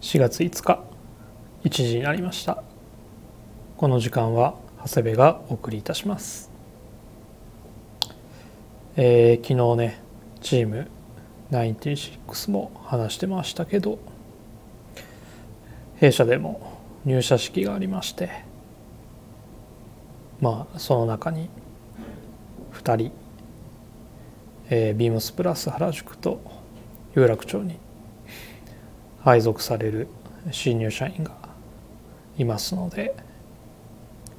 4月5日1時になりました。この時間は長谷部がお送りいたします。えー、昨日ねチーム96も話してましたけど弊社でも入社式がありましてまあその中に2人、えー、ビームスプラス原宿と有楽町に配属される新入社員がいますので、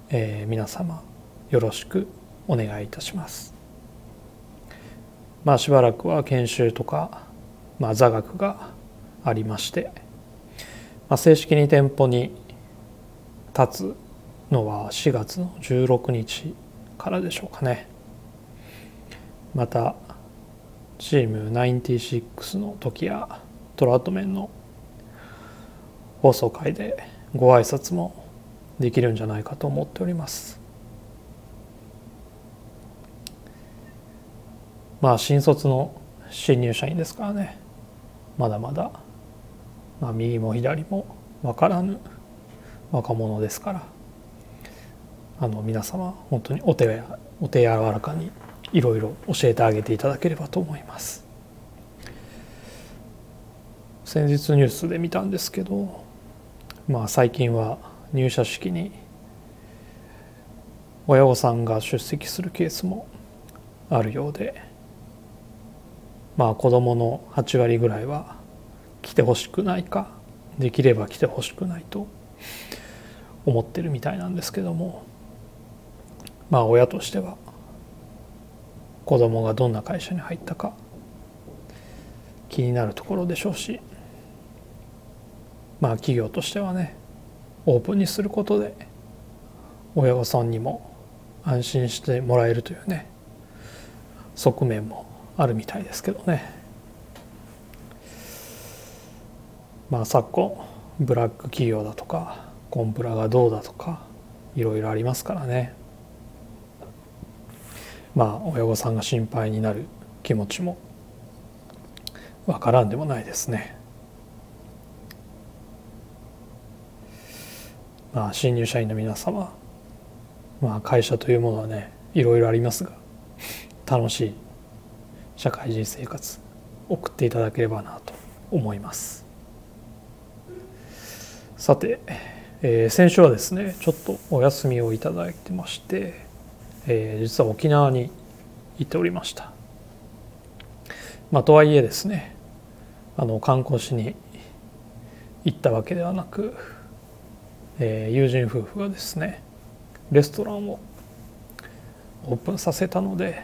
えー、皆様よろしくお願いいたします。まあしばらくは研修とか、まあ、座学がありまして、まあ、正式に店舗に立つのは4月の16日からでしょうかね。またチーム96の時やトラウトメンの放送会でご挨拶もできるんじゃないかと思っております。まあ新卒の新入社員ですからね。まだまだ、まあ、右も左も分からぬ若者ですから。あの皆様本当にお手やお手柔らかにいろいろ教えてあげていただければと思います。先日ニュースで見たんですけどまあ最近は入社式に親御さんが出席するケースもあるようでまあ子どもの8割ぐらいは来てほしくないかできれば来てほしくないと思ってるみたいなんですけどもまあ親としては子供がどんな会社に入ったか気になるところでしょうしまあ企業としてはねオープンにすることで親御さんにも安心してもらえるというね側面もあるみたいですけどねまあ昨今ブラック企業だとかコンプラがどうだとかいろいろありますからねまあ親御さんが心配になる気持ちもわからんでもないですね。まあ、新入社員の皆様、まあ、会社というものはねいろいろありますが楽しい社会人生活送っていただければなと思います。さて、えー、先週はですねちょっとお休みをいただいてまして、えー、実は沖縄に行っておりました。まあとはいえですねあの観光しに行ったわけではなくえー、友人夫婦がですねレストランをオープンさせたので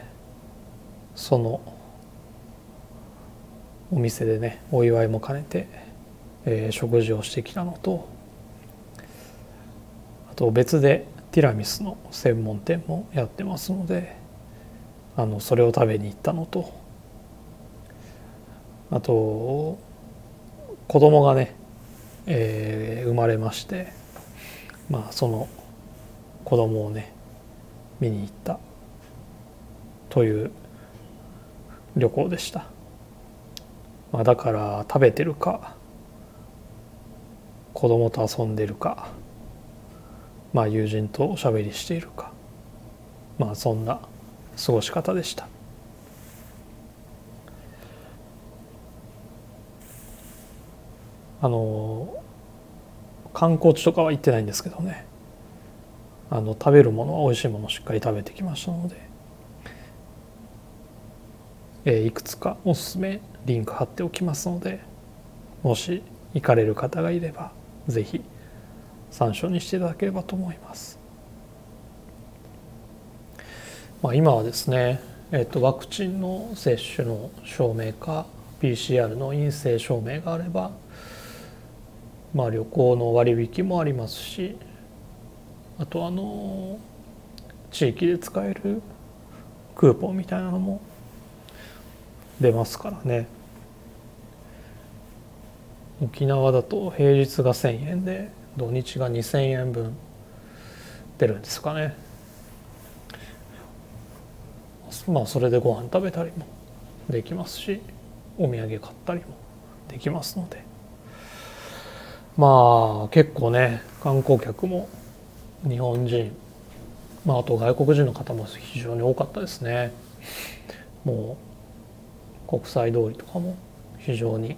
そのお店でねお祝いも兼ねて、えー、食事をしてきたのとあと別でティラミスの専門店もやってますのであのそれを食べに行ったのとあと子供がね、えー、生まれましてまあその子供をね見に行った。という旅行でした、まあ、だから食べてるか子供と遊んでるかまあ友人とおしゃべりしているかまあそんな過ごし方でした。あの観光地とかは行ってないんですけどねあの食べるものは美味しいものをしっかり食べてきましたので、えー、いくつかおすすめリンク貼っておきますのでもし行かれる方がいれば是非参照にしていただければと思います。まあ、今はですね、えー、とワクチンの接種の証明か PCR の陰性証明があればまあ、旅行の割引もありますしあとあの地域で使えるクーポンみたいなのも出ますからね。沖縄だと平日が1,000円で土日が2,000円分出るんですかね。まあそれでご飯食べたりもできますしお土産買ったりもできますので。まあ結構ね観光客も日本人まああと外国人の方も非常に多かったですね。もう国際通りとかも非常に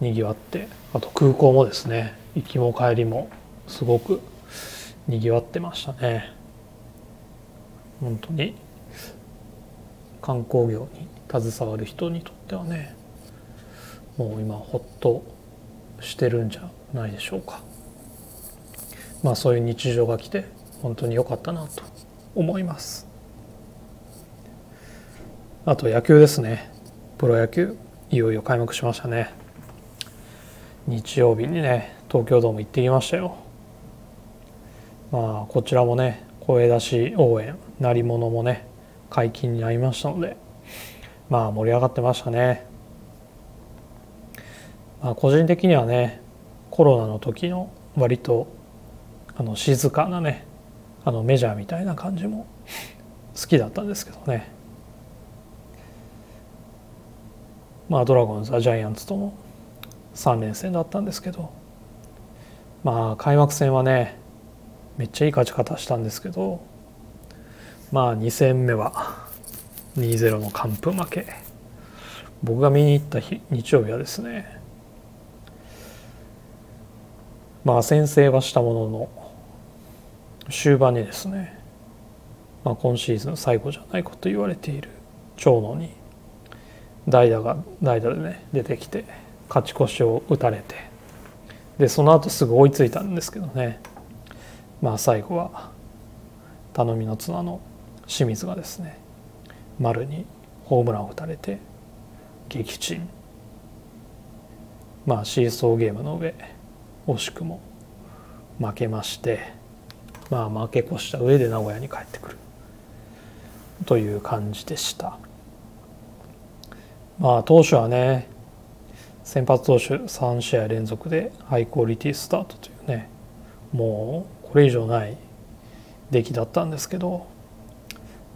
にぎわってあと空港もですね行きも帰りもすごくにぎわってましたね。本当に観光業に携わる人にとってはねもう今ほっとしてるんじゃないでしょうか。まあそういう日常が来て本当に良かったなと思います。あと野球ですね。プロ野球いよいよ開幕しましたね。日曜日にね東京ドーム行ってきましたよ。まあこちらもね声出し応援鳴り物もね解禁になりましたのでまあ盛り上がってましたね、まあ、個人的にはねコロナの時の割とあの静かなねあのメジャーみたいな感じも好きだったんですけどね。まあドラゴンズはジャイアンツとの3連戦だったんですけど。まあ開幕戦はねめっちゃいい勝ち方したんですけど。まあ2戦目は2-0の完封負け。僕が見に行った日日曜日はですねまあ先制はしたものの終盤にですね、まあ、今シーズン最後じゃないかと言われている長野に代打が代打でね出てきて勝ち越しを打たれてでその後すぐ追いついたんですけどねまあ最後は頼みの綱の清水がですね丸にホームランを打たれて撃沈。まあシーソーゲームの上惜しくも負けましてまあ負け越した上で名古屋に帰ってくる。という感じでした。まあ投手はね先発投手3試合連続でハイクオリティスタートというねもうこれ以上ない出来だったんですけど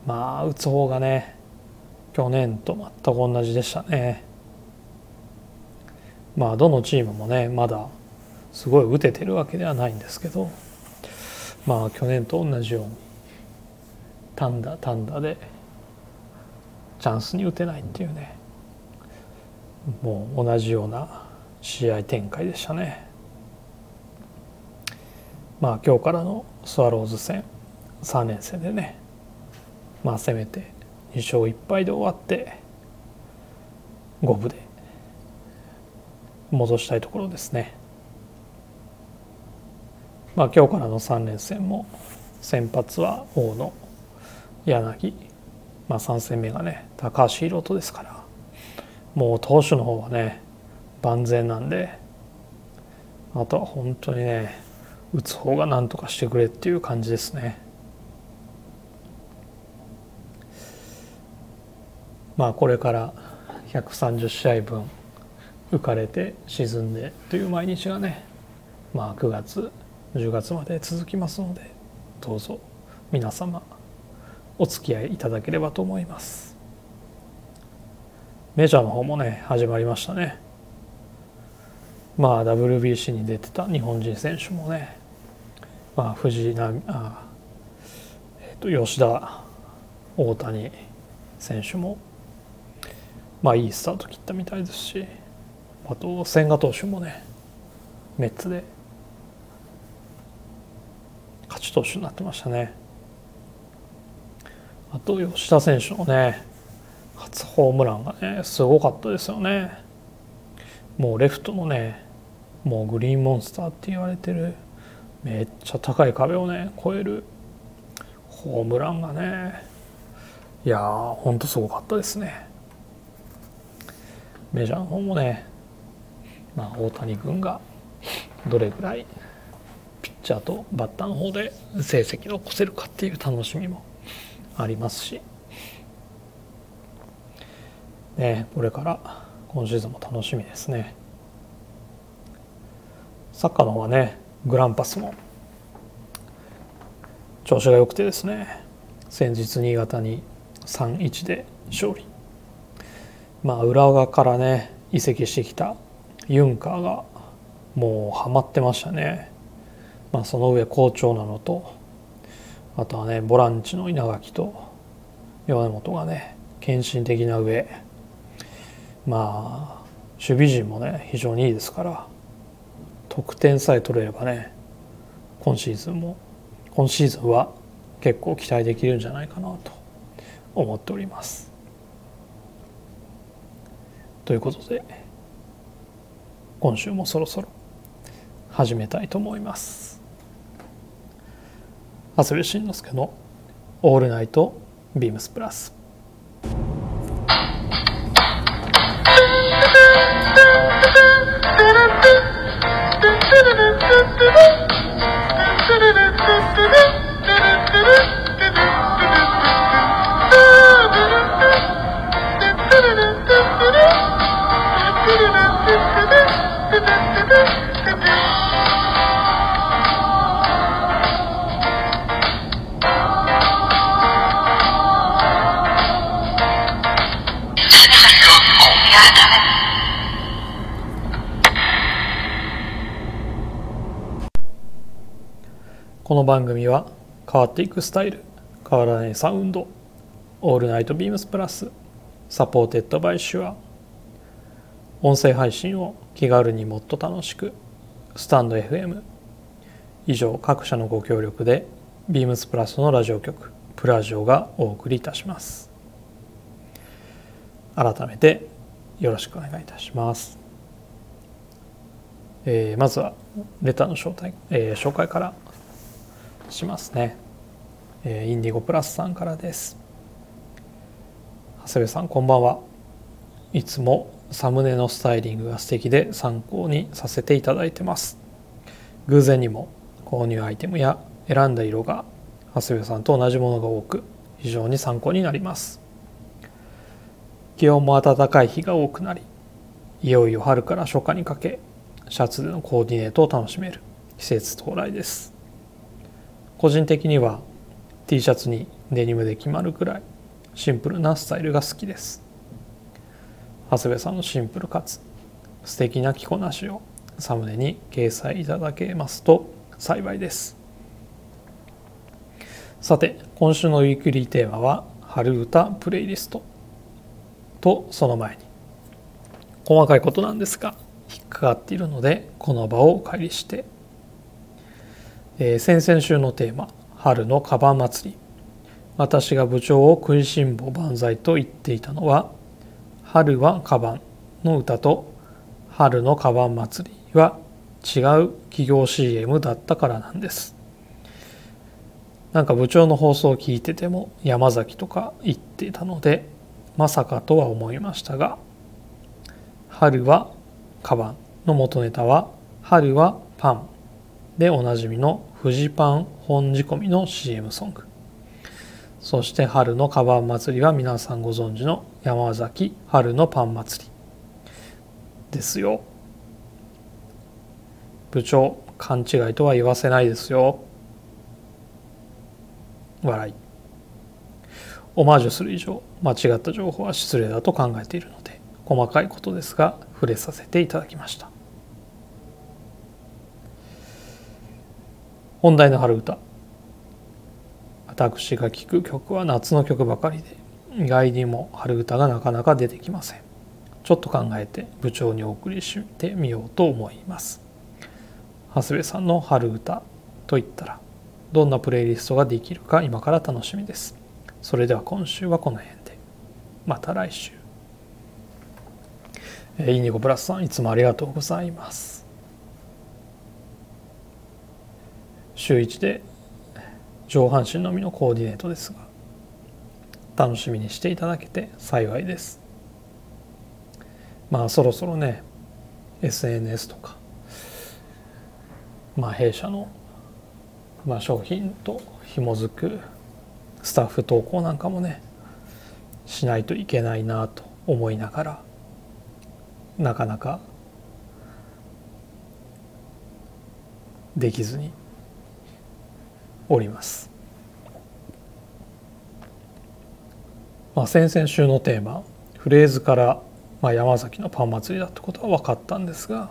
まあ打つ方がね去年と全く同じでしたね。まあどのチームもねまだすごい打ててるわけではないんですけどまあ去年と同じように単打単打でチャンスに打てないっていうねもう同じような試合展開でしたねまあ今日からのスワローズ戦3連戦でねまあせめて2勝1敗で終わって五分で戻したいところですね。まあ今日からの3連戦も先発は大野柳、まあ、3戦目がね高橋宏斗ですからもう投手の方はね万全なんであとは本当にね打つ方が何とかしてくれっていう感じですね。まあこれから130試合分浮かれて沈んでという毎日がねまあ9月10月まで続きますのでどうぞ皆様お付き合いいただければと思います。メジャーの方もね始まりましたね。まあ WBC に出てた日本人選手もねまあ藤浪あ、えー、と吉田大谷選手もまあいいスタート切ったみたいですしあと千賀投手もねメッツで勝ち投手になってましたね。あと吉田選手のね初ホームランがねすごかったですよね。もうレフトのねもうグリーンモンスターって言われてるめっちゃ高い壁をね越えるホームランがねいやーほんとすごかったですね。メジャーの方もね、まあ、大谷君がどれぐらいチャーとバッターの方で成績を残せるかっていう楽しみもありますし、ね、これから今シーズンも楽しみですね。サッカーの方はねグランパスも。調子が良くてですね。先日新潟に3-1で勝利。まあ、浦和からね移籍してきたユンカーがもうハマってましたね、まあ、その上好調なのとあとはねボランチの稲垣と米本がね献身的な上まあ守備陣もね非常にいいですから得点さえ取れればね今シーズンも今シーズンは結構期待できるんじゃないかなと思っております。ということで今週もそろそろ始めたいと思います。長谷部慎之介の「オールナイトビームスプラス」。この番組は変わっていくスタイル変わらないサウンド All Night BEAMS+ supported by SHURE 音声配信を気軽にもっと楽しくスタンド FM 以上各社のご協力でビームスプラスのラジオ局プラジオがお送りいたします。改めてよろしくお願いいたします、えー、まずはレターの招待、えー、紹介からしますね、えー、インディゴプラスさんからです。長谷部さんこんばんは。いつもサムネのスタイリングが素敵で参考にさせていただいてます。偶然にも購入アイテムや選んだ色が長谷部さんと同じものが多く非常に参考になります。気温も暖かい日が多くなりいよいよ春から初夏にかけシャツでのコーディネートを楽しめる季節到来です。個人的には T シャツにデニムで決まるくらいシンプルなスタイルが好きです。長谷部さんのシンプルかつ素敵な着こなしをサムネに掲載いただけますと幸いです。さて今週のウィークリーテーマは春歌プレイリスト。とその前に細かいことなんですが引っかかっているのでこの場をお借りしてえー、先々週のテーマ「春のカバン祭り」私が部長を食いしん坊万歳と言っていたのは「春はカバン」の歌と「春のカバン祭り」は違う企業 CM だったからなんです。なんか部長の放送を聞いてても山崎とか言っていたのでまさかとは思いましたが「春はカバン」の元ネタは「春はパン」でおなじみのフジパン本仕込みの CM ソング。そして春のカバン祭りは皆さんご存知の山崎春のパン祭りですよ。部長勘違いとは言わせないですよ。笑い。オマージュする以上間違った情報は失礼だと考えているので細かいことですが触れさせていただきました。本題の春歌。私が聴く曲は夏の曲ばかりで意外にも春歌がなかなか出てきません。ちょっと考えて部長にお送りしてみようと思います。長谷部さんの春歌といったらどんなプレイリストができるか今から楽しみです。それでは今週はこの辺で。また来週。インディゴプラスさんいつもありがとうございます。週1で上半身のみのコーディネートですが楽しみにしていただけて幸いです。まあそろそろね SNS とかまあ弊社の、まあ、商品と紐づくスタッフ投稿なんかもねしないといけないなと思いながらなかなかできずにおります。まあ、先々週のテーマフレーズから、まあ、山崎のパン祭りだってことは分かったんですが、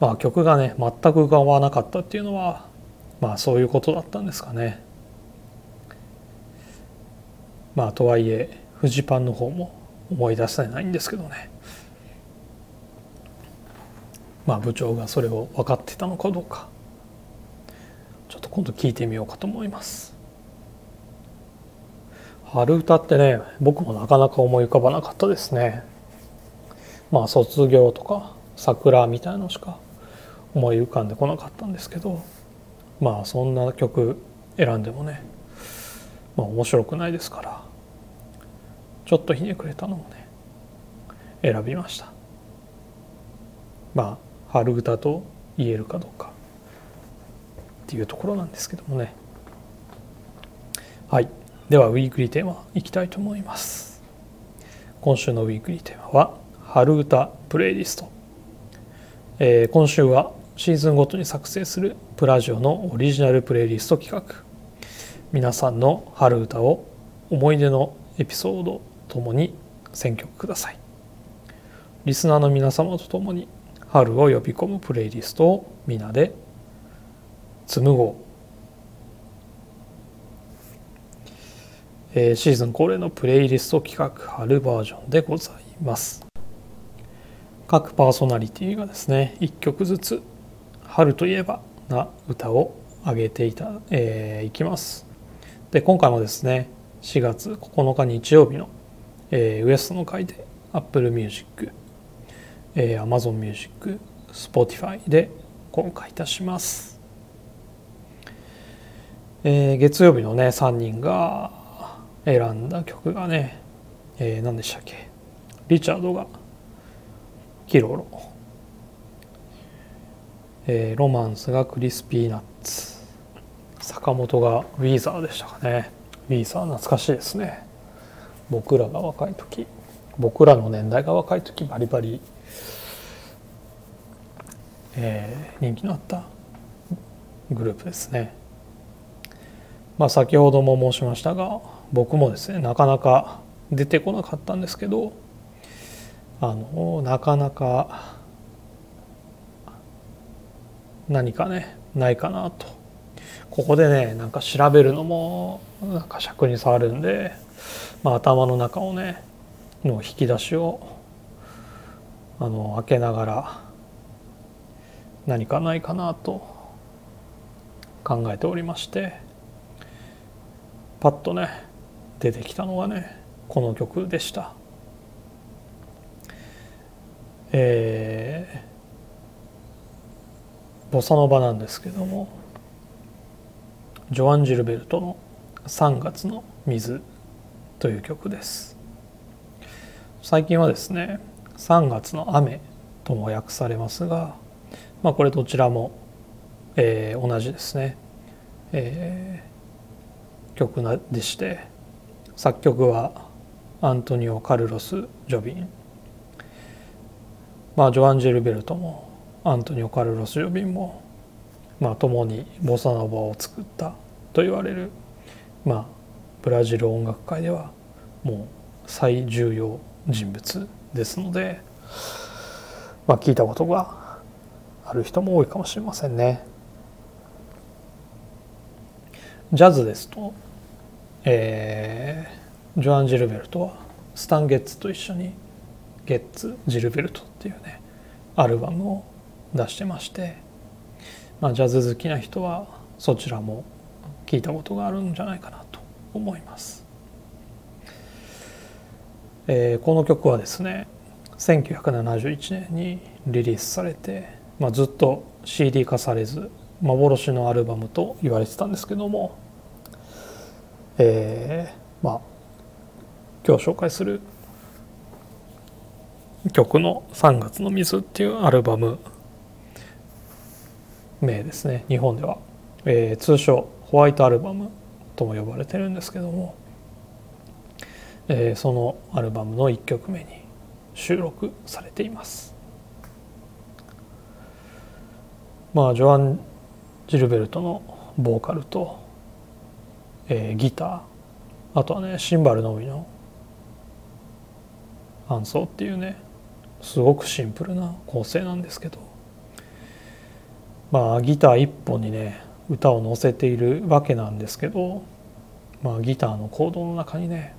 まあ曲がね全く浮かばなかったっていうのはまあそういうことだったんですかね。まあとはいえフジパンの方も思い出せないんですけどね。まあ部長がそれを分かってたのかどうか。ちょっと今度聞いてみようかと思います。春歌ってね僕もなかなか思い浮かばなかったですね。まあ卒業とか桜みたいのしか思い浮かんでこなかったんですけどまあそんな曲選んでもねまあ面白くないですからちょっとひねくれたのをね選びました。まあ春歌と言えるかどうか。っていうところなんですけどもね。はい。ではウィークリーテーマいきたいと思います。今週のウィークリーテーマは春歌プレイリスト、えー、今週はシーズンごとに作成するプラジオのオリジナルプレイリスト企画。皆さんの春歌を思い出のエピソードともに選曲ください。リスナーの皆様と共に春を呼び込むプレイリストを皆で紡ごう、えー、シーズン恒例のプレイリスト企画春バージョンでございます。各パーソナリティがですね1曲ずつ春といえばな歌を上げていた、えー、いきます。で今回もですね4月9日日曜日の、えー、ウエストの回で Apple Music、えー、Amazon Music Spotify で公開いたします、えー、月曜日のね3人が選んだ曲がね、えー、何でしたっけ？リチャードがキロロ、えー、ロマンスがクリスピーナッツ。坂本がウィーザーでしたかね。ウィーザー懐かしいですね。僕らが若い時。僕らの年代が若い時バリバリ、えー、人気のあったグループですね。まあ先ほども申しましたが僕もですねなかなか出てこなかったんですけどあのなかなか何かねないかなと。ここでねなんか調べるのもなんか尺に触るんで、まあ、頭の中をねの引き出しをあの開けながら何かないかなと考えておりましてパッとね出てきたのがねこの曲でした。えー、ボサノバなんですけどもジョアン・ジルベルトの「3月の水」という曲です最近はですね「3月の雨」とも訳されますが、まあ、これどちらも、えー、同じですね、えー、曲でして作曲はアントニオ・カルロス・ジョビンまあ、ジョアン・ジェルベルトもアントニオ・カルロス・ジョビンも、まあ、共にボサノバを作ったと言われる、まあ、ブラジル音楽界ではもう最重要人物ですので、まあ、聞いたことがある人も多いかもしれませんね。ジャズですと、えー、ジョアン・ジルベルトはスタン・ゲッツと一緒にゲッツ・ジルベルトっていうねアルバムを出してまして、まあ、ジャズ好きな人はそちらも聞いたことがあるんじゃないかなと思います、えー、この曲はですね1971年にリリースされて、まあ、ずっと CD 化されず幻のアルバムと言われてたんですけども、えー、まあ今日紹介する曲の「3月の水」っていうアルバム名ですね。日本では、えー、通称ホワイトアルバムとも呼ばれてるんですけども、えー、そのアルバムの1曲目に収録されています。まあジョアン・ジルベルトのボーカルと、えー、ギター。あとはねシンバルのみの伴奏っていうねすごくシンプルな構成なんですけど。まあギター一本にね歌を載せているわけなんですけど、まあ、ギターのコードの中にね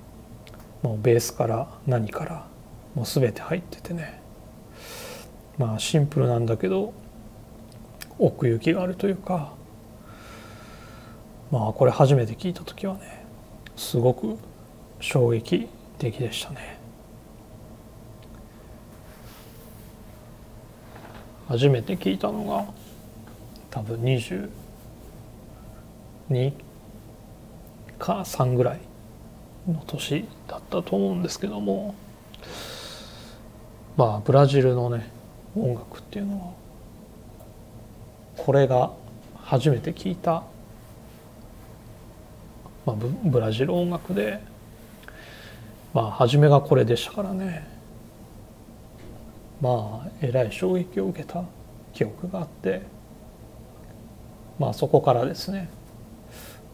もうベースから何からもう全て入っててね。まあシンプルなんだけど奥行きがあるというかまあこれ初めて聞いた時はねすごく衝撃的でしたね。初めて聞いたのが多分22か3ぐらいの年だったと思うんですけどもまあブラジルのね音楽っていうのはこれが初めて聞いた、まあ、ブラジル音楽でまあ初めがこれでしたからね。まあえらい衝撃を受けた記憶があってまあそこからですね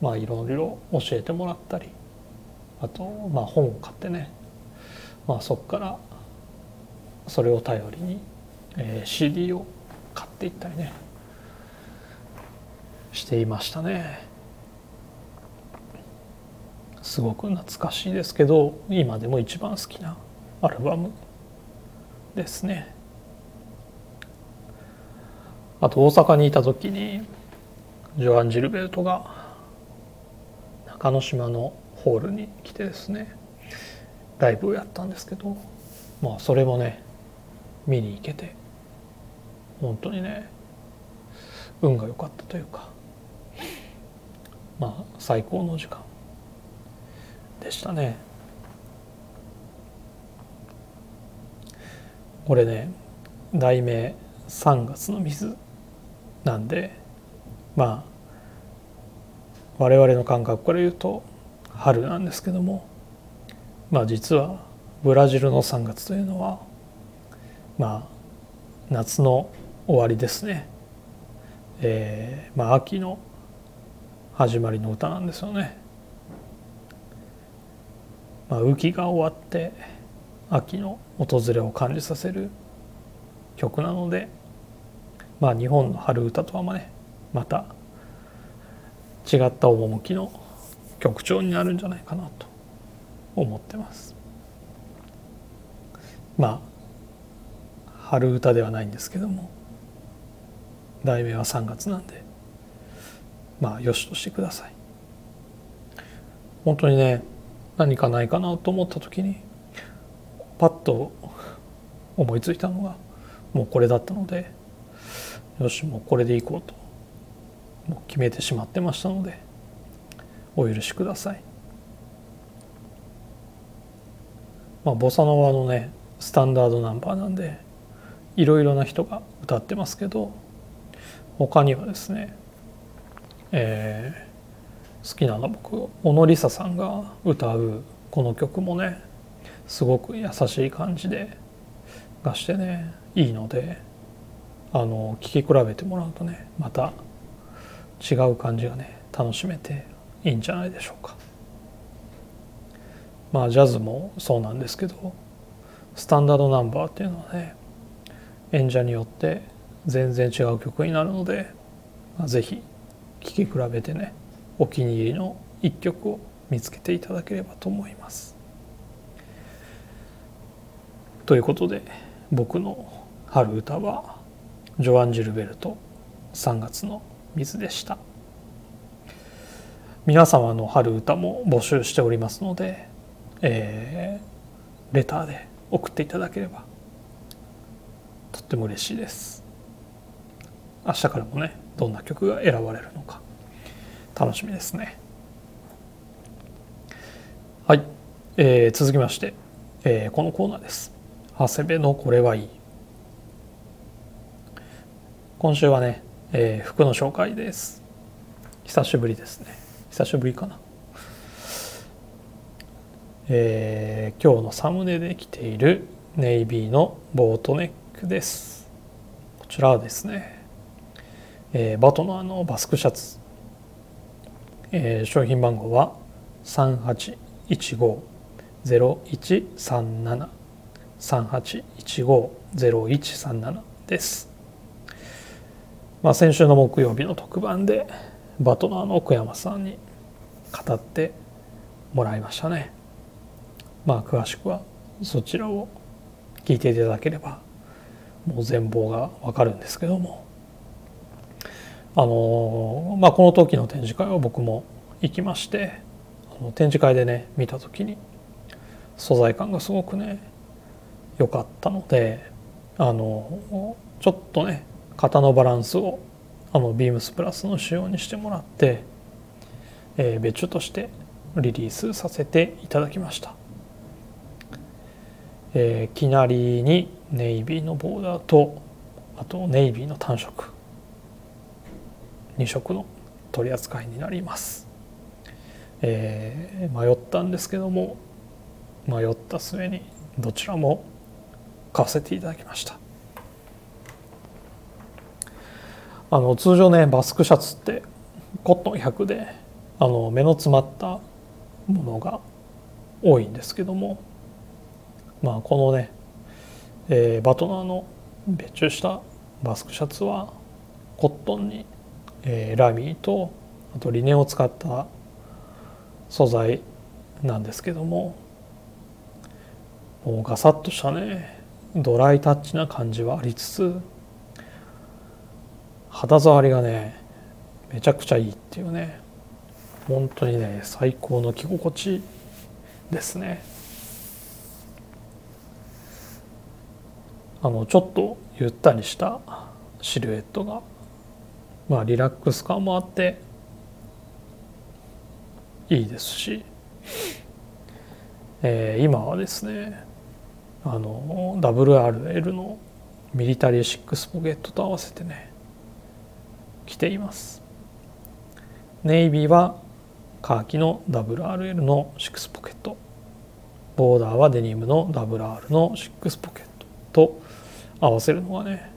まあいろいろ教えてもらったりあとまあ本を買ってねまあそこからそれを頼りに、えー、CD を買っていったりねしていましたね。すごく懐かしいですけど今でも一番好きなアルバムですね。あと大阪にいた時にジョアン・ジルベルトが中之島のホールに来てですねライブをやったんですけどまあそれもね見に行けて本当にね運が良かったというかまあ最高の時間。でしたねこれね題名「3月の水」なんでまあ我々の感覚から言うと春なんですけどもまあ実はブラジルの3月というのはまあ夏の終わりですね、えー、まあ秋の始まりの歌なんですよね。まあ、雨季が終わって秋の訪れを感じさせる曲なのでまあ日本の春歌とはまねまた違った趣の曲調になるんじゃないかなと思ってます。まあ春歌ではないんですけども題名は3月なんでまあよしとしてください。本当にね何かないかなと思った時にパッと思いついたのがもうこれだったのでよしもうこれでいこうともう決めてしまってましたのでお許しください。まあ、ボサノワのねスタンダードナンバーなんでいろいろな人が歌ってますけど他にはですね、えー、好きなの僕小野梨沙さんが歌うこの曲もねすごく優しい感じでがしてねいいのであの聴き比べてもらうとねまた違う感じがね楽しめていいんじゃないでしょうか。まあジャズもそうなんですけどスタンダードナンバーっていうのはね演者によって全然違う曲になるので、まあ、ぜひ聴き比べてねお気に入りの一曲を見つけていただければと思います。ということで僕の春歌はジョアン・ジルベルト3月の水でした。皆様の春歌も募集しておりますので、えー、レターで送っていただければとっても嬉しいです。明日からもねどんな曲が選ばれるのか。楽しみですね。はい、えー、続きまして、えー、このコーナーです。長谷部のこれはいい。今週はね、えー、服の紹介です。久しぶりですね。久しぶりかな。えー、今日のサムネで着ているネイビーのボートネックです。こちらはですね、えー、バトのあのバスクシャツ、えー、商品番号は3815-0137 3815-0137です。まあ、先週の木曜日の特番でバトナーの奥山さんに語ってもらいましたね。まあ詳しくはそちらを聞いていただければもう全貌がわかるんですけども。あのまあこの時の展示会は僕も行きましてあの展示会でね見た時に素材感がすごくね良かったのであのちょっとね型のバランスをあのビームスプラスの仕様にしてもらって、えー、別注としてリリースさせていただきました、えー、きなりにネイビーのボーダーとあとネイビーの単色。2色の取り扱いになります、えー、迷ったんですけども迷った末にどちらも買わせていただきました。あの通常ねバスクシャツってコットン100であの目の詰まったものが多いんですけどもまあこのね、えー、バトナーの別注したバスクシャツはコットンに、えー、ラミーとあとリネンを使った素材なんですけどももうガサッとしたねドライタッチな感じはありつつ肌触りがねめちゃくちゃいいっていうね本当にね最高の着心地ですね。あのちょっとゆったりしたシルエットがまあリラックス感もあっていいですし、えー、今はですねあの WRL のミリタリーシックスポケットと合わせてね着ています。ネイビーはカーキの WRL の6ポケット。ボーダーはデニムの WR の6ポケットと合わせるのがね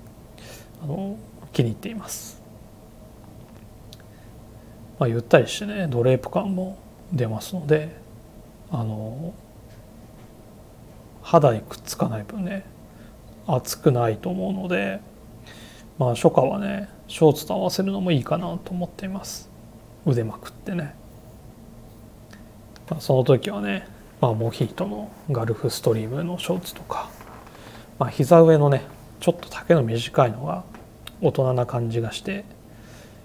あの気に入っています、まあ、ゆったりしてねドレープ感も出ますのであの肌にくっつかない分ね熱くないと思うのでまあ初夏はねショーツと合わせるのもいいかなと思っています。腕まくってね、まあ、その時はね、まあ、モヒートのガルフストリームのショーツとか、まあ、膝上のねちょっと丈の短いのが大人な感じがして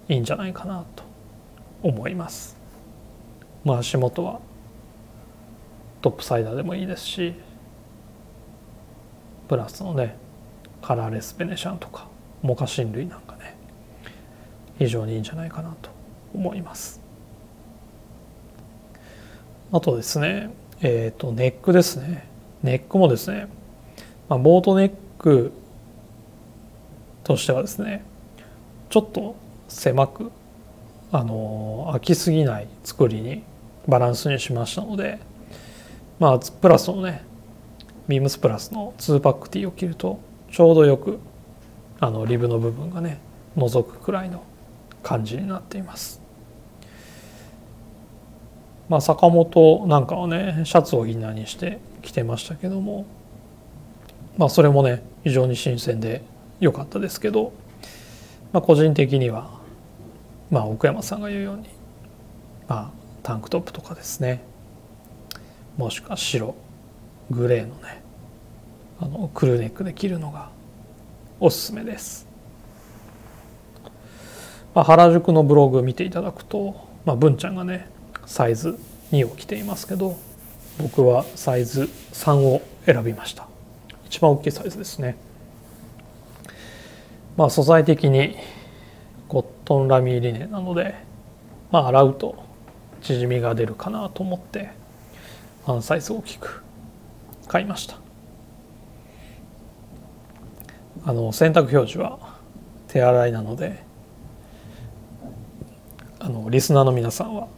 いいんじゃないかなと思います。まあ足元はトップサイダーでもいいですしプラスのねカラーレスベネシャンとかモカシン類なんかね非常にいいんじゃないかなと思います。あとですねえっ、ー、とネックですね。ネックもですね、まあ、ボートネックとしてはですねちょっと狭くあの開きすぎない作りにバランスにしましたのでまあプラスのねビームスプラスの2パック T を着るとちょうどよくあのリブの部分がね覗くくらいの感じになっています。まあ、坂本なんかはねシャツをインナーにして着てましたけどもまあそれもね非常に新鮮で良かったですけど、まあ、個人的にはまあ奥山さんが言うようにまあタンクトップとかですね。もしくは白グレーのねあのクルーネックで着るのがおすすめです。まあ、原宿のブログ見ていただくと、まあ、文ちゃんがねサイズ2を着ていますけど僕はサイズ3を選びました。一番大きいサイズですね。まあ素材的にトンラミーリネなので、まあ、洗うと縮みが出るかなと思ってワンサイズ大きく買いました。あの洗濯表示は手洗いなのであのリスナーの皆さんは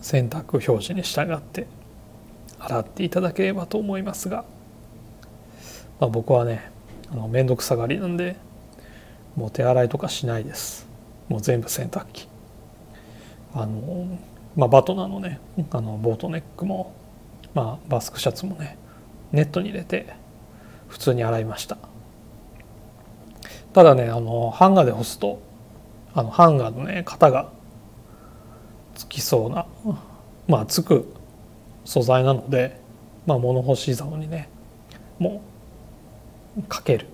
洗濯表示に従って洗っていただければと思いますが、まあ、僕はねあの面倒くさがりなんでもう手洗いとかしないです。もう全部洗濯機。あのまあバトナーのねあのボートネックもまあバスクシャツもねネットに入れて普通に洗いました。ただねあのハンガーで干すとあのハンガーのね型がつきそうなまあつく素材なので、まあ、物干し竿にねもうかける。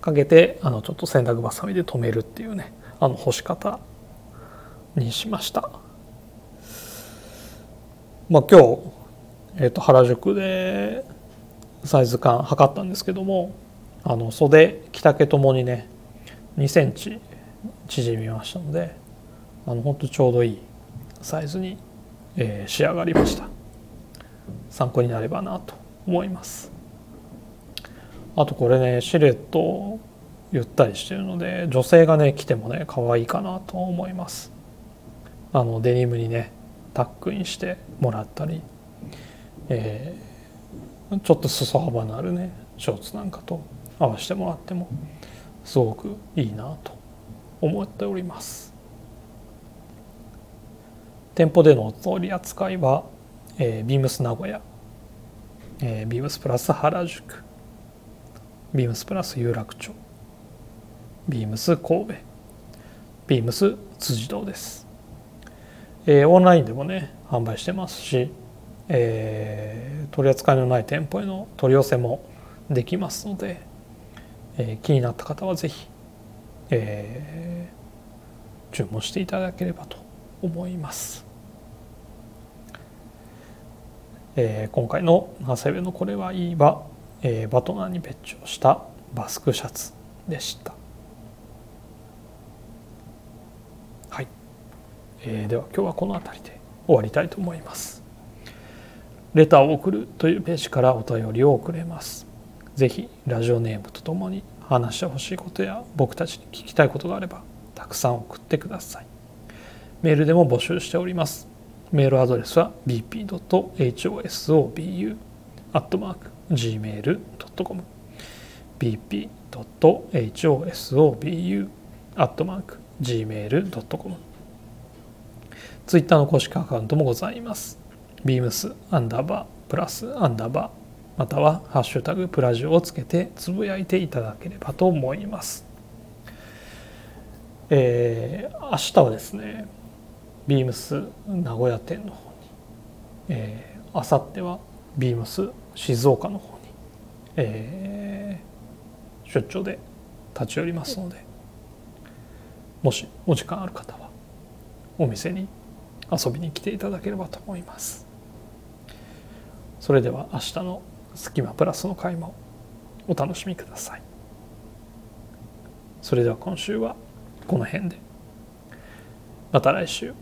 かけてあのちょっと洗濯ばさみで留めるっていうねあの干し方にしました。まあ今日、えー、と原宿でサイズ感測ったんですけどもあの袖着丈ともにね2センチ縮みましたのであの本当ちょうどいいサイズに、えー、仕上がりました。参考になればなと思います。あとこれねシルエットゆったりしてるので女性がね着てもね可愛いかなと思います。あのデニムにねタックインしてもらったり、えー、ちょっと裾幅のあるねショーツなんかと合わせてもらってもすごくいいなと思っております。店舗での取り扱いは、えー、ビームス名古屋、えー、ビームスプラス原宿。ビームスプラス有楽町。ビームス神戸。ビームス辻堂です、えー、オンラインでもね販売してますし、えー、取り扱いのない店舗への取り寄せもできますので、えー、気になった方はぜひ、えー、注文していただければと思います、えー、今回の「長谷部のこれはいいわ」えー、バトナーに別注したバスクシャツでした。はい、えー、では今日はこの辺りで終わりたいと思います。レターを送るというページからお便りを送れます。ぜひラジオネームとともに話してほしいことや僕たちに聞きたいことがあればたくさん送ってください。メールでも募集しております。メールアドレスは bp.hosobu アットマーク gmail.com bp.hosobu.gmail.com ツイッターの公式アカウントもございます。beams アンダーバープラスアンダーバーまたはハッシュタグプラジオをつけてつぶやいていただければと思います。えー、明日はですねビームス名古屋店の方に、えー、明後日はビームス静岡の方に、えー、出張で立ち寄りますのでもしお時間ある方はお店に遊びに来ていただければと思います。それでは明日の「隙間プラス」の回もお楽しみください。それでは今週はこの辺で。また来週。